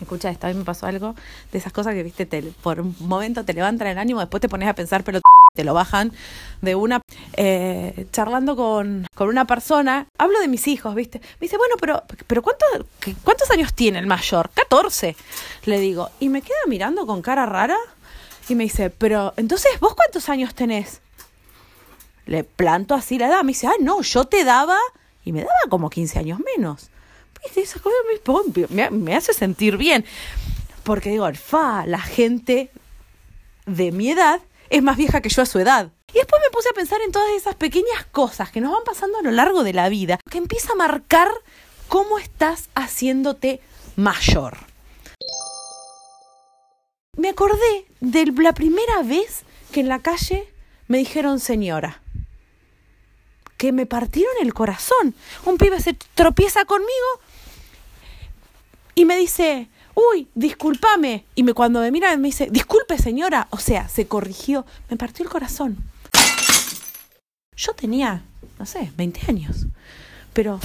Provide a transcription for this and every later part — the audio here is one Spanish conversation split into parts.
Escucha esto, a mí me pasó algo de esas cosas que, viste, te, por un momento te levantan el ánimo, después te pones a pensar, pero te lo bajan de una. Eh, charlando con, con una persona, hablo de mis hijos, viste. Me dice, bueno, pero, pero ¿cuánto, ¿cuántos años tiene el mayor? 14, le digo. Y me queda mirando con cara rara y me dice, pero entonces, ¿vos cuántos años tenés? Le planto así la edad. Me dice, ah, no, yo te daba. Y me daba como 15 años menos. Me, me hace sentir bien. Porque digo, fa, la gente de mi edad es más vieja que yo a su edad. Y después me puse a pensar en todas esas pequeñas cosas que nos van pasando a lo largo de la vida, que empieza a marcar cómo estás haciéndote mayor. Me acordé de la primera vez que en la calle me dijeron señora que me partieron el corazón. Un pibe se tropieza conmigo y me dice, uy, discúlpame. Y me, cuando me mira me dice, disculpe señora. O sea, se corrigió. Me partió el corazón. Yo tenía, no sé, 20 años. Pero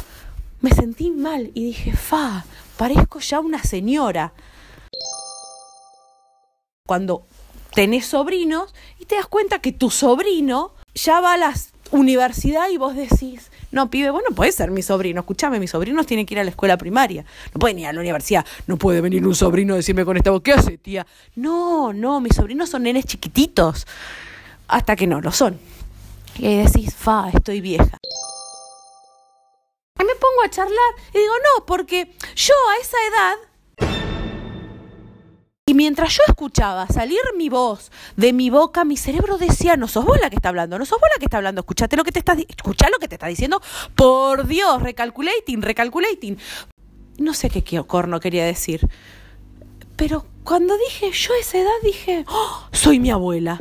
me sentí mal y dije, fa, parezco ya una señora. Cuando tenés sobrinos y te das cuenta que tu sobrino ya va a la universidad y vos decís, no, pibe, bueno, puede ser mi sobrino, escúchame, mis sobrinos tienen que ir a la escuela primaria, no pueden ir a la universidad, no puede venir un sobrino a decirme con esta voz, ¿qué hace, tía? No, no, mis sobrinos son nenes chiquititos, hasta que no lo son. Y ahí decís, fa, estoy vieja. Y me pongo a charlar y digo, no, porque yo a esa edad mientras yo escuchaba salir mi voz de mi boca, mi cerebro decía, no sos vos la que está hablando, no sos vos la que está hablando, escuchate lo que te está, di- escuchá lo que te está diciendo, por Dios, recalculating, recalculating. No sé qué, corno quería decir. Pero cuando dije, yo esa edad dije, "Oh, soy mi abuela.